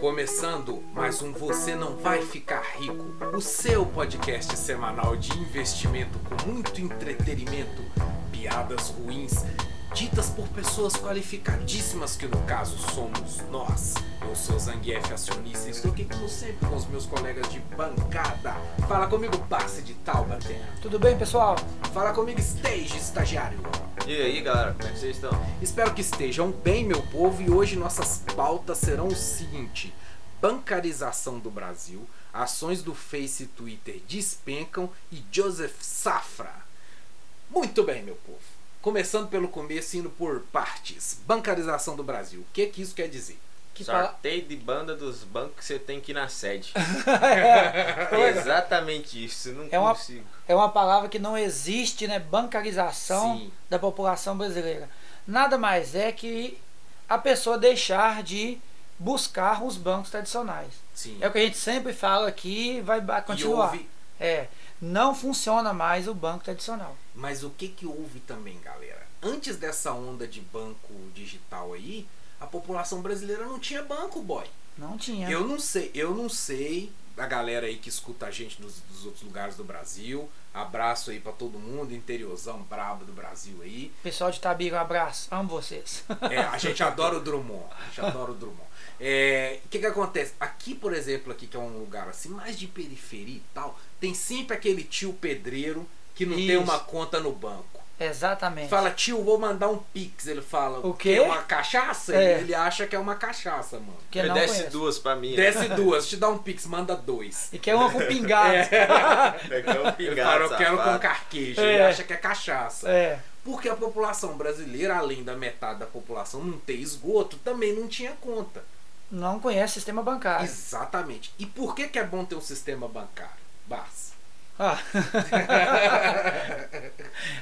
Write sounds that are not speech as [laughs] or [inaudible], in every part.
Começando mais um Você Não Vai Ficar Rico, o seu podcast semanal de investimento com muito entretenimento, piadas ruins, ditas por pessoas qualificadíssimas, que no caso somos nós. Eu sou Zangief Acionista e estou aqui como sempre com os meus colegas de bancada. Fala comigo, passe de Taubaté. Tudo bem, pessoal? Fala comigo, Stage Estagiário. E aí, galera, como é que vocês estão? Espero que estejam bem, meu povo, e hoje nossas pautas serão o seguinte: bancarização do Brasil, ações do Face e Twitter despencam e Joseph Safra. Muito bem, meu povo. Começando pelo começo, indo por partes. Bancarização do Brasil. O que, que isso quer dizer? Que fala... Sorteio de banda dos bancos que você tem que ir na sede. [laughs] é, [laughs] exatamente isso, não É uma- consigo. é uma palavra que não existe, né? Bancarização Sim. da população brasileira. Nada mais é que a pessoa deixar de buscar os bancos tradicionais. Sim. É o que a gente sempre fala aqui vai continuar. houve- É, não funciona mais o banco tradicional. Mas o que que houve também, galera? Antes dessa onda de banco digital aí, a população brasileira não tinha banco, boy. Não tinha. Eu não sei, eu não sei da galera aí que escuta a gente dos, dos outros lugares do Brasil. Abraço aí pra todo mundo, interiorzão brabo do Brasil aí. Pessoal de Tabira, um abraço. Amo vocês. É, a gente adora o Drummond. A gente adora o Drummond. É, O que que acontece? Aqui, por exemplo, aqui que é um lugar assim, mais de periferia e tal, tem sempre aquele tio pedreiro que não tem Isso. uma conta no banco. Exatamente. Fala, tio, vou mandar um pix. Ele fala, O quê? "Quer Uma cachaça? É. Ele acha que é uma cachaça, mano. que não Desce conhece. duas pra mim. né? Desce duas, te dá um pix, manda dois. E quer uma com pingado. [laughs] É que é um Ele pingado, fala, eu quero com carqueja. É. Ele acha que é cachaça. É. Porque a população brasileira, além da metade da população não ter esgoto, também não tinha conta. Não conhece sistema bancário. Exatamente. E por que, que é bom ter um sistema bancário? Bas. Ah. [laughs]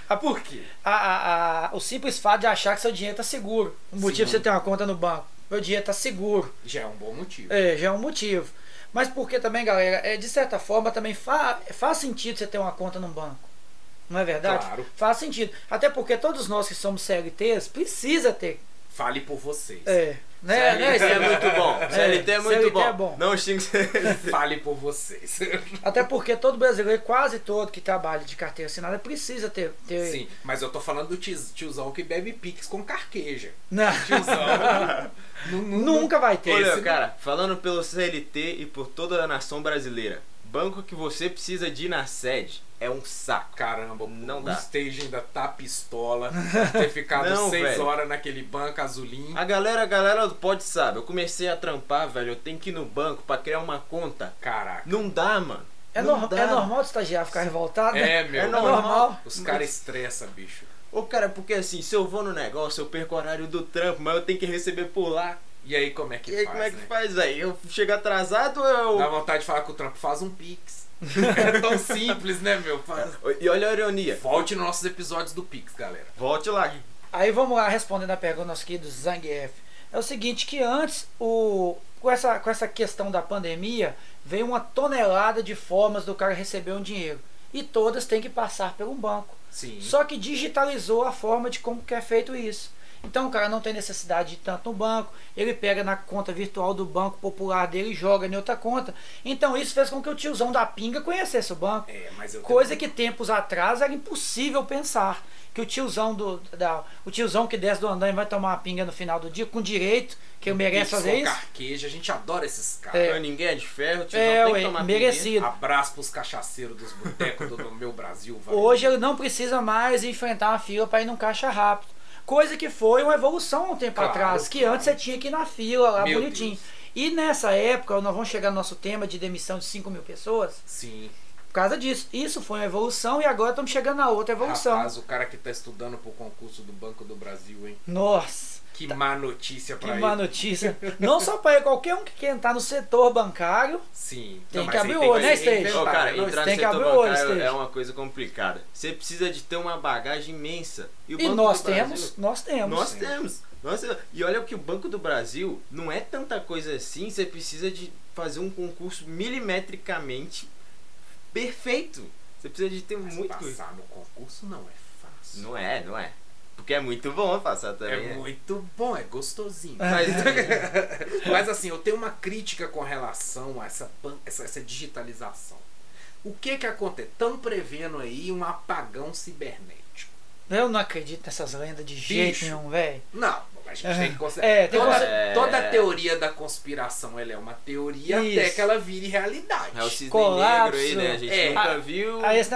Ah, por quê? a, a- a- o simples fato de achar que seu dinheiro está seguro. O motivo Sim. de você ter uma conta no banco. Meu dinheiro está seguro. Já é um bom motivo. É, já é um motivo. Mas porque também, galera, é, de certa forma também fa faz sentido você ter uma conta no banco. Não é verdade? Claro. Faz sentido. Até porque todos nós que somos CLTs precisa ter. Fale por vocês. É. Né, né, CLT é Steve? muito bom. CLT é muito CLT bom. é bom. Não xingue [laughs] Fale por vocês. Até porque todo brasileiro, quase todo que trabalha de carteira assinada, precisa ter. ter... Sim, mas eu tô falando do tiz- tiozão que bebe pix com carqueja. Não. Tiozão. [laughs] nu- Nunca vai ter. Olha, cara, falando pelo CLT e por toda a nação brasileira, banco que você precisa de ir na sede é um saco. Caramba, Não o dá. stage ainda tá pistola. ter ficado [laughs] Não, seis velho. horas naquele banco azulinho. A galera, a galera do pode sabe, eu comecei a trampar, velho, eu tenho que ir no banco pra criar uma conta. Caraca. Não dá, mano. É, Não dá. é normal o estagiário ficar revoltado? né? É, meu. É normal. Os caras estressam, bicho. Ô, cara, porque assim, se eu vou no negócio, eu perco o horário do trampo, mas eu tenho que receber por lá. E aí, como é que E aí, faz, como é que né? faz aí? Eu chego atrasado ou eu. Dá vontade de falar com o trampo, faz um pix. É tão simples, né, meu? Faz... E olha a ironia. Volte nos nossos episódios do pix, galera. Volte lá. Aí vamos lá respondendo a pergunta do nosso querido Zangief. É o seguinte, que antes, o, com, essa, com essa questão da pandemia, veio uma tonelada de formas do cara receber um dinheiro. E todas têm que passar um banco. Sim. Só que digitalizou a forma de como que é feito isso. Então o cara não tem necessidade de ir tanto no banco, ele pega na conta virtual do banco popular dele e joga em outra conta. Então isso fez com que o tiozão da pinga conhecesse o banco. É, mas eu Coisa que tempos atrás era impossível pensar. Que o tiozão do. Da, o tiozão que desce do andaime vai tomar uma pinga no final do dia, com direito, que ele merece Pix fazer isso. carqueja, a gente adora esses caras. É. Ninguém é de ferro, tio, É, não tem ué, que tomar merecido. Abraço pros cachaceiros dos botecos do, do meu Brasil. valeu. Hoje ele não precisa mais enfrentar uma fila para ir num caixa rápido. Coisa que foi uma evolução um tempo Claro, atrás, que claro. antes você tinha que ir na fila lá Meu bonitinho. Deus. E nessa época, nós vamos chegar no nosso tema de demissão de 5 mil pessoas, Sim. por causa disso. Isso foi uma evolução e agora estamos chegando na outra evolução. Rapaz, o cara que tá estudando pro concurso do Banco do Brasil, hein? Nossa, Que má notícia que pra ele. má notícia. Não só para ele, qualquer um que quer entrar no setor bancário, Sim. Tem Não, que abrir o olho, que né, Stage? Ô, cara, né? entrar no tem que setor abrir o olho, bancário Stage. é uma coisa complicada. Você precisa de ter uma bagagem imensa. o e Banco nós do Brasil- temos, nós temos. Nós Sim. temos. Nossa, e olha que o Banco do Brasil não é tanta coisa assim, você precisa de fazer um concurso milimetricamente perfeito. Você precisa de ter Mas muito coisa. passar no concurso não é fácil. Não é, não é. Porque é muito bom passar É também. né? muito bom, é gostosinho. É. Mas, [laughs] mas assim, eu tenho uma crítica com relação a essa, essa, essa digitalização. O que que acontece? Estão prevendo aí um apagão cibernético. Eu não acredito nessas lendas de jeito Bicho. nenhum, velho. Não, a gente É. tem que considerar. É, tem toda, toda É. teoria da conspiração ela é uma teoria até Isso. que ela vire realidade. É o cisne Colapso. negro aí, né? A gente É. nunca A- viu. A, esse-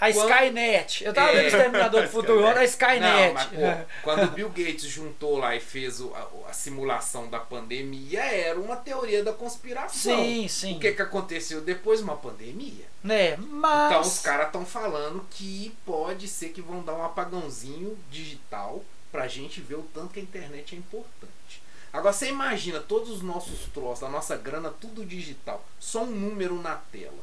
a Skynet. Eu tava É. vendo Exterminador do Futuro, a Skynet. Não, mas pô, quando o Bill Gates juntou lá e fez o- a, a simulação da pandemia, era uma teoria da conspiração. Sim, sim. O que, que aconteceu depois? Uma pandemia. Né, mas. Então os caras estão falando que pode ser que vão dar um apagãozinho digital pra gente ver o tanto que a internet é importante. Agora você imagina todos os nossos troços, a nossa grana, tudo digital, só um número na tela.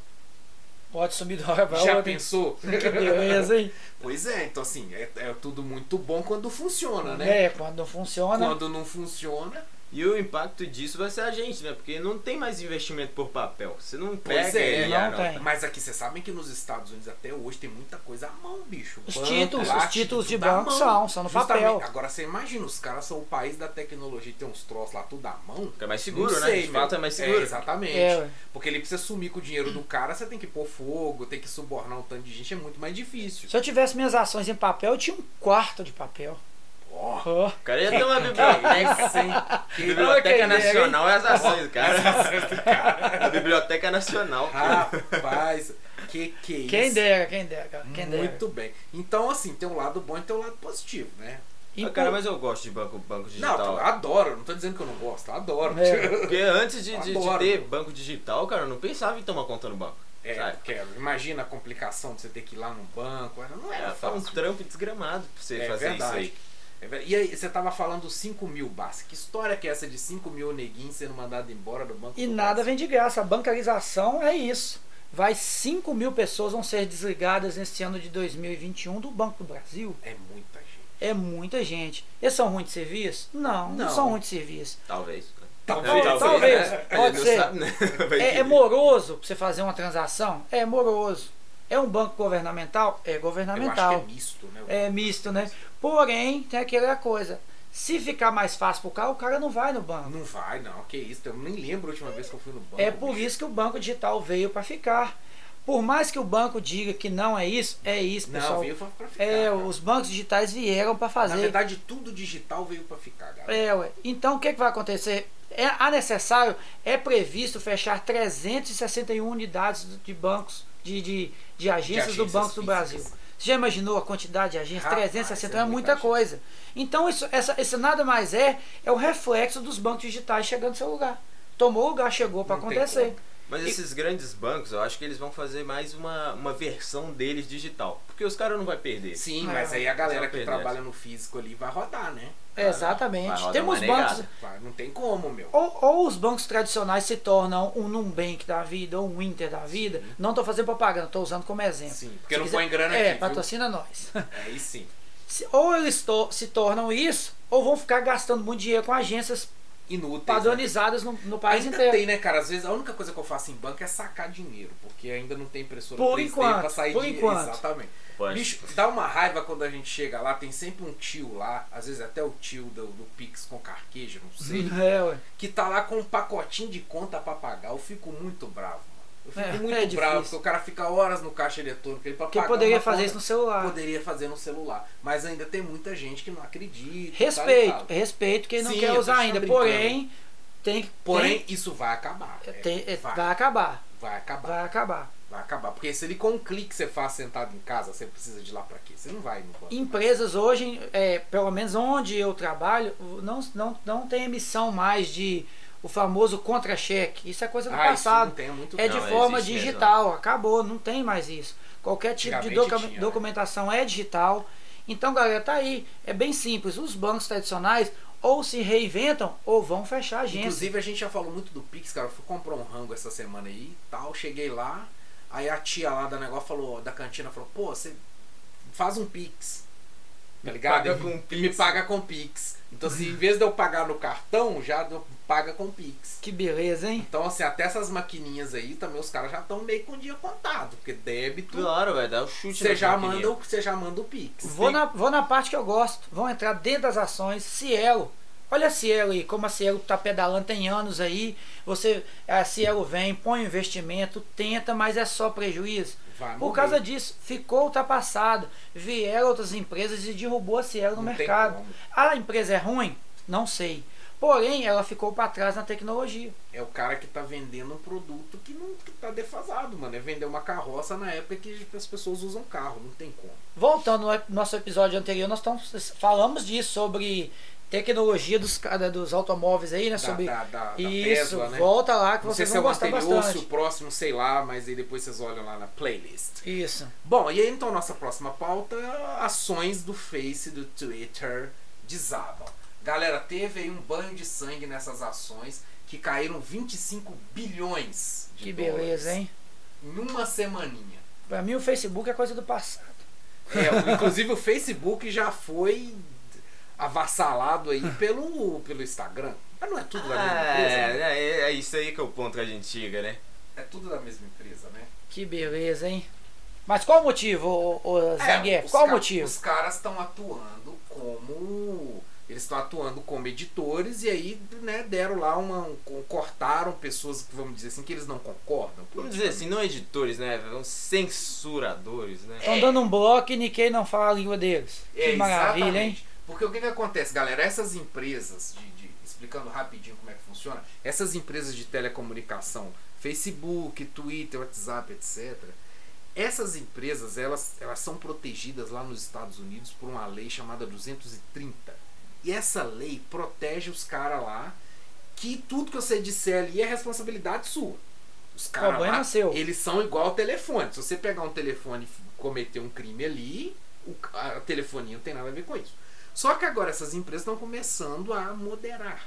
Pode sumir da hora pra Já outra. pensou? Que beleza, hein? [laughs] Pois é, então assim, é, é tudo muito bom quando funciona, né? É, quando não funciona. Quando não funciona, E o impacto disso vai ser a gente, né? Porque não tem mais investimento por papel. Você não Pois pega é, e, não tem. Mas aqui vocês sabem que nos Estados Unidos até hoje tem muita coisa à mão, bicho. Os Banco, títulos, lá, os títulos de banco são, são no Justamente. papel. Agora você imagina, os caras são o país da tecnologia, tem uns troços lá tudo à mão. Fica mais seguro, Não né? sei, De fato é mais seguro. exatamente. É. Porque ele precisa sumir com o dinheiro do cara, você tem que pôr fogo, tem que subornar um tanto de gente, é muito mais difícil. Se eu tivesse minhas ações em papel, eu tinha um quarto de papel. Ó. O cara ia ter uma [laughs] biblioteca. sem Biblioteca Nacional é as ações, [laughs] cara. A Biblioteca Nacional. Rapaz, que que é isso? Quem dera, quem dera, cara, quem dera. Muito bem. Então, assim, tem um lado bom e tem um lado positivo, né? E Ah, cara, mas eu gosto de banco, banco Não, digital. eu adoro, não tô dizendo que eu não gosto, eu adoro. É. [laughs] Porque antes de, de- de ter banco digital, cara, eu não pensava em tomar conta no banco. É, sabe? quero. Imagina a complicação de você ter que ir lá no banco. Não era É, foi um fácil. trampo desgramado pra você É fazer verdade. isso aí. É E aí, você tava falando dos 5 mil, Bassi. Que história que é essa de 5 mil neguinhos sendo mandado embora do banco? E do nada vem de graça. A bancarização é isso. Vai 5 mil pessoas vão ser desligadas nesse ano de 2021 do Banco do Brasil. É muita gente. É muita gente. Eles são ruins de serviço? Não, não, Não. são ruins de serviço. Talvez. Talvez, Talvez, talvez. né? Pode ser. sabe, né? [laughs] É, é moroso pra você fazer uma transação? É moroso. É um banco governamental? É Eu acho governamental. que é misto, né? É misto, né? Porém, tem aquela coisa. Se ficar mais fácil pro cara, o cara não vai no banco. Não vai, não. Que isso. Eu nem lembro a última vez que eu fui no banco. É por bicho. isso que o banco digital veio para ficar. Por mais que o banco diga que não é isso, é isso, Não, pessoal. veio pra ficar. é, cara. os bancos digitais vieram para Na fazer. verdade, tudo digital veio pra ficar, galera. É, ué. Então o que, que vai acontecer? É a necessário, é previsto fechar 361 unidades de bancos, de, de, de agências do agências Banco do físicas. Brasil. Você já imaginou a quantidade de agências? Rapaz, 361 é é muita coisa. Então isso, essa, isso nada mais é, é o reflexo dos bancos digitais chegando no seu lugar. Tomou o lugar, chegou para acontecer. Mas esses grandes bancos, eu acho que eles vão fazer mais uma, uma versão deles digital. Porque os caras não vão perder. Sim, É. mas aí a galera que trabalha no físico ali vai rodar, né? É, Exatamente. Vai Temos bancos. Vai, não tem como, meu. Ou, ou os bancos tradicionais se tornam um Numbank da vida, ou um Inter da vida. Não estou fazendo propaganda, estou usando como exemplo. Sim, porque Se não quiser- põe grana É, aqui, viu? patrocina nós. [laughs] Aí sim. Ou eles to- se tornam isso, ou vão ficar gastando muito dinheiro com agências Inúteis. padronizadas no, no Né? país Ainda inteiro. tem, né, cara? Às vezes a única coisa que eu faço em banco é sacar dinheiro, porque ainda não tem impressora Por 3D enquanto, pra sair por dinheiro. enquanto. Exatamente. Pode. Bicho, dá uma raiva quando a gente chega lá, tem sempre um tio lá, às vezes até o tio do, do Pix com carqueja, não sei, [laughs] É, ué. que tá lá com um pacotinho de conta pra pagar. Eu fico muito bravo. Eu fico É, muito é bravo, porque o cara fica horas no caixa eletrônico ele pra Porque poderia uma fazer conta, isso no celular. Poderia fazer no celular. Mas ainda tem muita gente que não acredita. Respeito, tal tal. respeito quem não Sim, quer usar ainda. brincando. Porém, tem que. Porém, isso vai acabar. tem- É, tem- é, vai, vai acabar. vai acabar. Vai acabar. Vai acabar. Porque se ele com um clique você faz sentado em casa, você precisa de lá pra quê? Você não vai no banco. Empresas hoje, é, pelo menos onde eu trabalho, não, não, não tem emissão mais de o famoso contra-cheque. Isso é coisa do Ah, passado. É tempo. de Não, forma existe mesmo. digital, acabou, não tem mais isso. Qualquer tipo de docu- tinha, né? documentação é digital. Então, galera, tá aí. É bem simples. Os bancos tradicionais ou se reinventam ou vão fechar a agência. Inclusive, a gente já falou muito do Pix, cara. Eu fui comprar um rango essa semana aí tal. Cheguei lá, aí a tia lá da negócio falou, da cantina falou, pô, você faz um Pix. Tá ligado? Paga com Pix. me paga com Pix. Então, assim, em vez de eu pagar no cartão, já paga com Pix. Que beleza, hein? Então, assim, até essas maquininhas aí também os caras já estão meio com o dia contado, porque débito. Claro, vai dar o chute Você já, manda, já manda o Pix. Vou na, vou na parte que eu gosto. Vão entrar dentro das ações. Cielo. Olha a Cielo aí, como a Cielo tá pedalando tem anos aí. Você, a Cielo vem, põe investimento, tenta, mas é só prejuízo. Vai Por morrer. causa disso, ficou ultrapassado. Vieram outras empresas e derrubou a Cielo no Não mercado. A empresa é ruim? Não sei. Porém, ela ficou para trás na tecnologia. É o cara que tá vendendo um produto que não que tá defasado, mano. É vender uma carroça na época que as pessoas usam carro, não tem como. Voltando ao nosso episódio anterior, nós estamos, falamos disso sobre tecnologia dos, dos automóveis aí, né? Da, Sobre da, da, isso. Tesla, né? Volta lá que Não sei vocês se vão o gostar anterior, se bastante. o próximo, sei lá, mas aí depois vocês olham lá na playlist. Isso. Bom, e aí então nossa próxima pauta, ações do Face do Twitter desabam. Galera, teve aí um banho de sangue nessas ações que caíram 25 bilhões de Que dólares beleza, hein? em uma semaninha. Pra mim o Facebook é coisa do passado. É, inclusive o Facebook já foi avassalado aí [laughs] pelo, pelo Instagram. Mas não é tudo da mesma Ah, empresa, é, né? é, é isso aí que é o ponto que a gente chega, né? É tudo da mesma empresa, né? Que beleza, hein? Mas qual o motivo, ô, ô, Zangief? É, Qual o motivo? Os caras estão atuando como. Eles estão atuando como editores e aí, né, deram lá uma. um- cortaram pessoas que, vamos dizer assim, que eles não concordam. Vamos dizer assim, não editores, né? São censuradores, né? Estão dando um bloco e Nikkei não fala a língua deles. É, que maravilha, hein? Porque o que, que acontece, galera? Essas empresas, de, de- explicando rapidinho como é que funciona, essas empresas de telecomunicação, Facebook, Twitter, WhatsApp, etc., essas empresas, elas, elas são protegidas lá nos Estados Unidos por uma lei chamada 230. E essa lei protege os caras lá que tudo que você disser ali é responsabilidade sua. Os caras lá, seu. eles são igual ao telefone. Se você pegar um telefone e cometer um crime ali, o, a, a telefonia não tem nada a ver com isso. Só que agora essas empresas estão começando a moderar.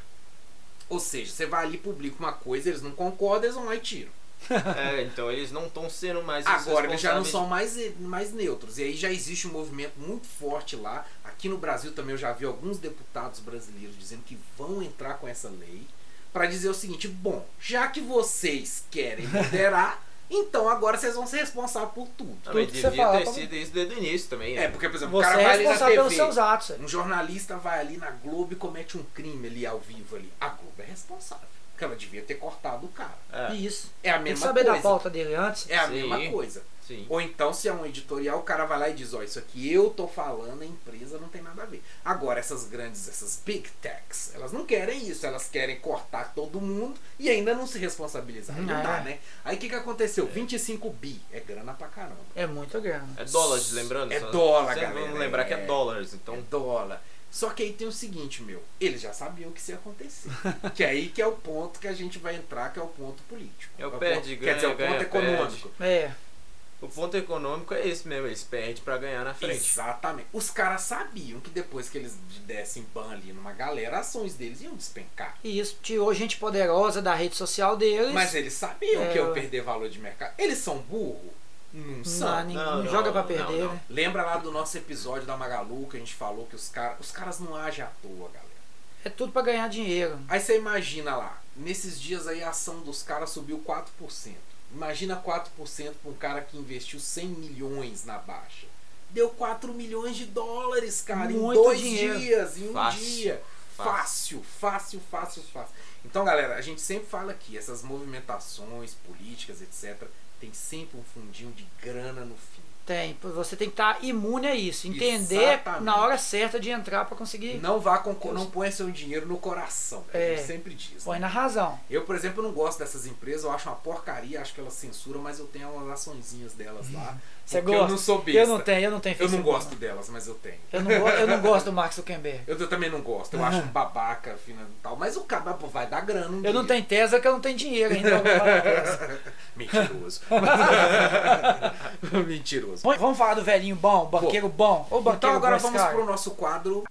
Ou seja, você vai ali e publica uma coisa, eles não concordam, eles vão lá e tiram. [laughs] É, então eles não estão sendo mais Agora eles já não são mais, mais neutros. E aí já existe um movimento muito forte lá. Aqui no Brasil também eu já vi alguns deputados brasileiros dizendo que vão entrar com essa lei para dizer o seguinte: bom, já que vocês querem [laughs] moderar, então agora vocês vão ser responsáveis por tudo. Também Tudo que você devia fala, ter como- sido isso desde o início também. né? É, porque, por exemplo, Você o cara é vai ali na responsável pelos TV. seus atos. Um jornalista vai ali na Globo e comete um crime ali ao vivo ali. A Globo é responsável. Porque ela devia ter cortado o cara. É, Isso. É a Tem que mesma saber coisa. da pauta dele antes. É a Sim. mesma coisa. Sim. Ou então, se é um editorial, o cara vai lá e diz, ó, isso aqui eu tô falando, a empresa não tem nada a ver. Agora, essas grandes, essas big techs, elas não querem isso, elas querem cortar todo mundo e ainda não se responsabilizar. Aí não É. dá, né? Aí o que que aconteceu? 25 bi, é grana pra caramba. É muito grande. É dólares, lembrando? É dólar, galera, Vamos lembrar que é. é dólares, então... É dólar. Só que aí tem o seguinte, meu, eles já sabiam que isso ia acontecer. [laughs] que aí que é o ponto que a gente vai entrar, que é o ponto político. É o ponto- perde, Quer dizer, o ganha, ponto ganha, econômico. É. O ponto econômico é esse mesmo, eles perdem pra ganhar na frente. Exatamente. Os caras sabiam que depois que eles dessem ban ali numa galera, ações deles iam despencar. E isso tirou gente poderosa da rede social deles. Mas eles sabiam É, que iam eu- perder valor de mercado. Eles são burro? Não são. não, ninguém Não, não, joga pra não, perder, não. né? Lembra lá do nosso episódio da Magalu que a gente falou que os caras os caras não agem à toa, galera. É tudo pra ganhar dinheiro. Aí você imagina lá, nesses dias aí a ação dos caras subiu 4%. Imagina 4% para um cara que investiu 100 milhões na baixa. Deu 4 milhões de dólares, cara, Muito em dois dinheiro. dias, em um Fácil. dia. Fácil, fácil, fácil, fácil. Então, galera, a gente sempre fala aqui, essas movimentações políticas, etc., tem sempre um fundinho de grana no fim. Tem. Você tem que estar imune a isso. Entender Exatamente. na hora certa de entrar pra conseguir. Não vá com, não ponha seu dinheiro no coração. É. sempre diz. Põe né? na razão. Eu, por exemplo, não gosto dessas empresas, eu acho uma porcaria, acho que elas censuram, mas eu tenho umas açõezinhas delas lá. Você porque gosta? Eu não sou besta. Eu não tenho, eu não tenho Eu não Facebook, gosto delas, mas eu tenho. Eu não, eu não [laughs] gosto do Mark Zuckerberg. Eu, eu também não gosto, eu acho um babaca e tal, mas o cara pô, vai dar grana um Eu não dia. tenho Tesla que eu não tenho dinheiro ainda. [laughs] Mentiroso. [laughs] Mentiroso. Vamos- falar do velhinho bom, banqueiro bom. Ou banqueiro Então agora bom vamos cara? pro nosso quadro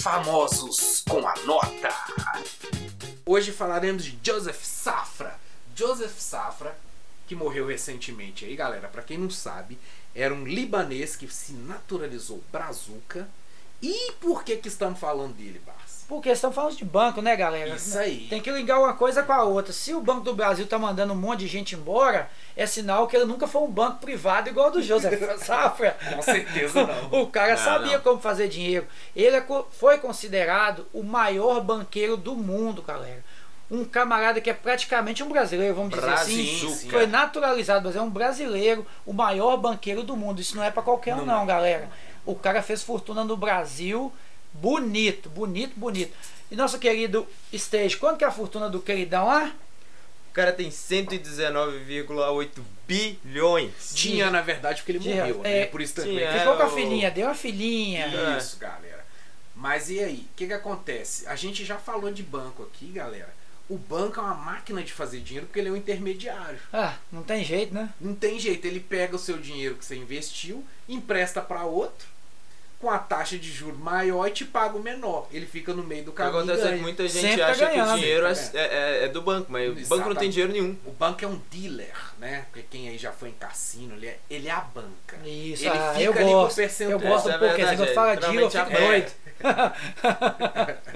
Famosos com a Nota. Hoje falaremos de Joseph Safra. Joseph Safra, que morreu recentemente aí, galera, pra quem não sabe, era um libanês que se naturalizou brazuca E por que que estamos falando dele, Barça? Porque estamos falando de banco, né, galera? Isso aí. Tem que ligar uma coisa com a outra. Se o Banco do Brasil tá mandando um monte de gente embora, é sinal que ele nunca foi um banco privado igual do José [laughs] Safra. Com certeza não. [laughs] o cara Não, sabia não. como fazer dinheiro. Ele é foi considerado o maior banqueiro do mundo, galera. Um camarada que é praticamente um brasileiro, vamos dizer assim. Brazuca. Foi naturalizado, mas é um brasileiro, o maior banqueiro do mundo. Isso não é pra qualquer um, Não não, é. galera. O cara fez fortuna no Brasil, bonito, bonito, bonito. E nosso querido Stage, quanto que é a fortuna do queridão lá? O cara tem 119,8 bilhões. Tinha, na verdade, porque ele Tinha, morreu, é, né? Por isso também. tinha. Ficou com a o- filhinha, deu uma filhinha. É. Isso, galera. Mas e aí? O que, que acontece? A gente já falou de banco aqui, galera. O banco é uma máquina de fazer dinheiro porque ele é um intermediário. Ah, não tem jeito, né? Não tem jeito, ele pega o seu dinheiro que você investiu, empresta para outro, com a taxa de juros maior e te paga o menor. Ele fica no meio do O que caminho. acontece é que ganha. muita gente Sempre tá acha que ganhando. o dinheiro é, Sempre é- é do banco, mas o banco não Exatamente. tem dinheiro nenhum. O banco é um dealer, né? Porque quem aí já foi em cassino, ele é, ele é a banca. Isso, Ele ah, fica eu ali com gosto. percentual. Eu gosto um é pouquinho. Quando fala é, deal, eu fico doido.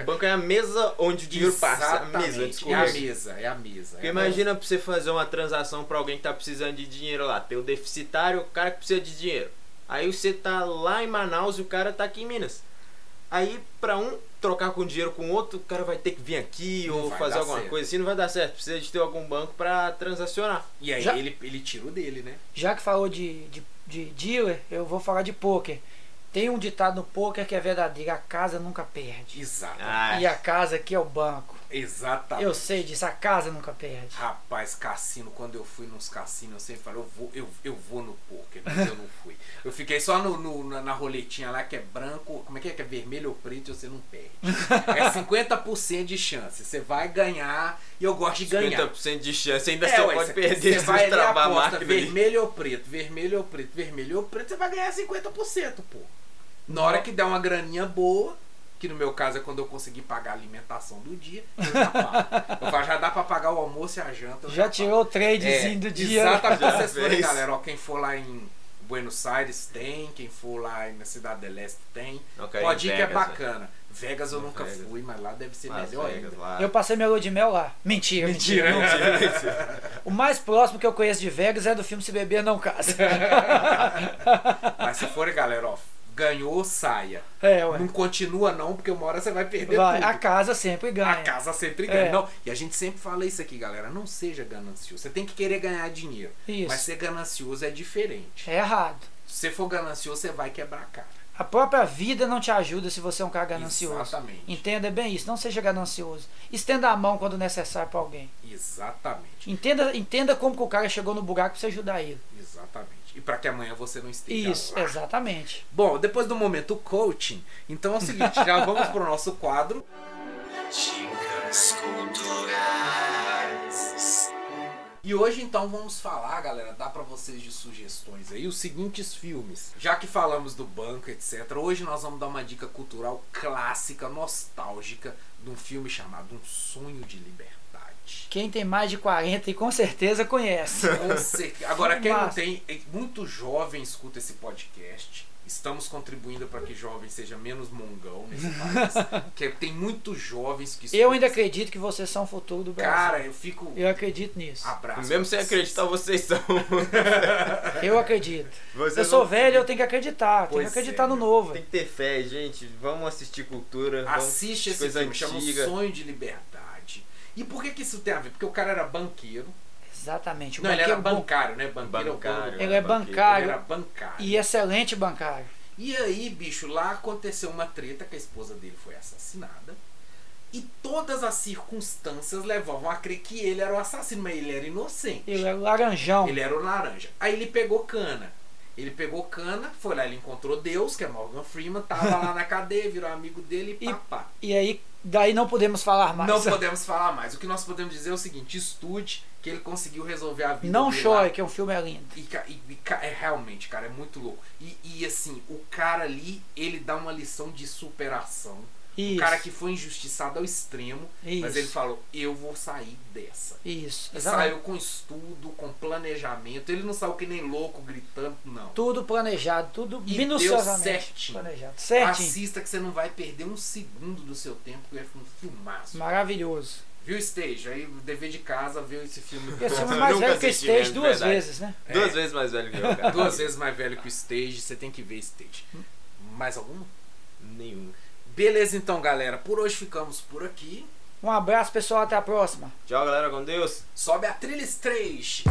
O banco é a mesa onde o dinheiro passa. A mesa, Exatamente, É a mesa, é a mesa. Porque é imagina pra você fazer uma transação pra alguém que tá precisando de dinheiro lá. Tem o deficitário, o cara que precisa de dinheiro. Aí você tá lá em Manaus e o cara tá aqui em Minas. Aí pra um trocar com dinheiro com o outro, o cara vai ter que vir aqui Não ou fazer alguma certo. coisa assim, não vai dar certo. Precisa de ter algum banco pra transacionar. E aí Já- ele, ele tira o dele, né? Já que falou de, de, de dealer, eu vou falar de poker. Tem um ditado no poker que é verdadeiro: a casa nunca perde. Exatamente. Ah, E a casa aqui é o banco. Exatamente. Eu sei disso, a casa nunca perde. Rapaz, cassino, quando eu fui nos cassinos, eu sempre falei, eu vou, eu, eu vou no poker, mas eu não fui. [laughs] Eu fiquei só no, no- na, na roletinha lá que é branco, como é que é? Que é vermelho ou preto e você não perde. É [laughs] 50% de chance. Você vai ganhar e eu gosto de ganhar. 50% de chance, ainda É, só ué, pode cê- perder cê se vai você ali travar a aposta vermelho ou preto, vermelho ou preto, vermelho ou preto, você vai ganhar 50%, pô. Na hora que der uma graninha boa, que no meu caso é quando eu conseguir pagar a alimentação do dia, eu já pago. Eu falo, já dá pra pagar o almoço e a janta. eu Já pago. tirou o tradezinho É, do dia. Exatamente. Já Vocês forem, galera, ó, quem for lá em Buenos Aires tem, quem for lá na Cidade del Este tem. Ir Pode ir que é Vegas, bacana. Vegas eu nunca Vegas. fui, mas lá deve ser Las melhor Vegas, ainda. lá. Eu passei minha lua de mel lá. Mentira, mentira. [laughs] Mentira. O mais próximo que eu conheço de Vegas é do filme Se Beber Não Casa. [laughs] Mas se for, galera, ó, ganhou, saia. É, ué. Não continua não, porque uma hora você vai perder Vai, tudo. a casa sempre ganha. A casa sempre ganha. É. Não, e a gente sempre fala isso aqui, galera. Não seja ganancioso. Você tem que querer ganhar dinheiro. Isso. Mas ser ganancioso é diferente. É errado. Se você for ganancioso, você vai quebrar a cara. A própria vida não te ajuda se você é um cara ganancioso. Exatamente. Entenda bem isso, não seja ganancioso. Estenda a mão quando necessário para alguém. Exatamente. Entenda, entenda como que o cara chegou no buraco pra você ajudar ele. Exatamente. E para que amanhã você não esteja Isso, lá. exatamente. Bom, depois do momento coaching, então é o seguinte, já vamos pro nosso quadro. Dicas culturais. E hoje então vamos falar, galera, dá pra vocês de sugestões aí os seguintes filmes. Já que falamos do banco, etc. Hoje nós vamos dar uma dica cultural clássica, nostálgica de um filme chamado Um Sonho de Liberdade. Quem tem mais de 40 e com certeza conhece. Com certeza. Agora, quem não tem, eh, muito jovem escuta esse podcast. Estamos contribuindo para que jovem seja menos mongão nesse país. [laughs] Porque tem muitos jovens que. Eu ainda acredito que vocês são o futuro do Brasil. Cara, eu fico. Eu acredito nisso. Abraço. Mesmo sem vocês. acreditar, vocês são. [laughs] Eu acredito. Vocês Eu sou vão- velho, eu tenho que acreditar. Tenho que Pois acreditar é, no novo. Tem que ter fé, gente. Vamos assistir cultura. vamos Assiste esse filme, chama. Sonho de Liberdade. E por que, que isso tem a ver? Porque o cara era banqueiro. Exatamente. O não, ele era bancário, né? Banqueiro é o Bancário. banco. Ele é bancário Ele era bancário. e excelente bancário. E aí, bicho, lá aconteceu uma treta que a esposa dele foi assassinada. E todas as circunstâncias levavam a crer que ele era o assassino, mas ele era inocente. Ele é laranjão. Ele era o laranja. Aí ele pegou cana. Ele pegou cana, foi lá, ele encontrou Deus, que é Morgan Freeman, tava lá na cadeia, virou amigo dele e E- papá. E aí, daí não podemos falar mais. Não podemos falar mais. O que nós podemos dizer é o seguinte: estude que ele conseguiu resolver a vida Não chore, lá. que o filme é lindo. E, e- e é realmente, cara, é muito louco. E, e, assim, o cara ali, ele dá uma lição de superação. Isso. Um cara que foi injustiçado ao extremo, mas Isso. ele falou: eu vou sair dessa. Isso, E exatamente. saiu com estudo, com planejamento. Ele não saiu que nem louco gritando, não. Tudo planejado, tudo E minuciosamente deu certinho. planejado. Certinho. Assista que você não vai perder um segundo do seu tempo, que é um filmaço. Maravilhoso. Viu, Stage? Aí o dever de casa ver esse filme. Esse filme é Eu mais velho que o Stage mesmo, duas verdade. vezes, né? Duas vezes mais velho que eu, cara. Duas vezes mais velho que o Stage, você tem que ver Stage. Mais alguma? Nenhum. Beleza então, galera. Por hoje ficamos por aqui. Um abraço, pessoal. Até a próxima. Tchau, galera. Com Deus. Sobe a trilha Stage.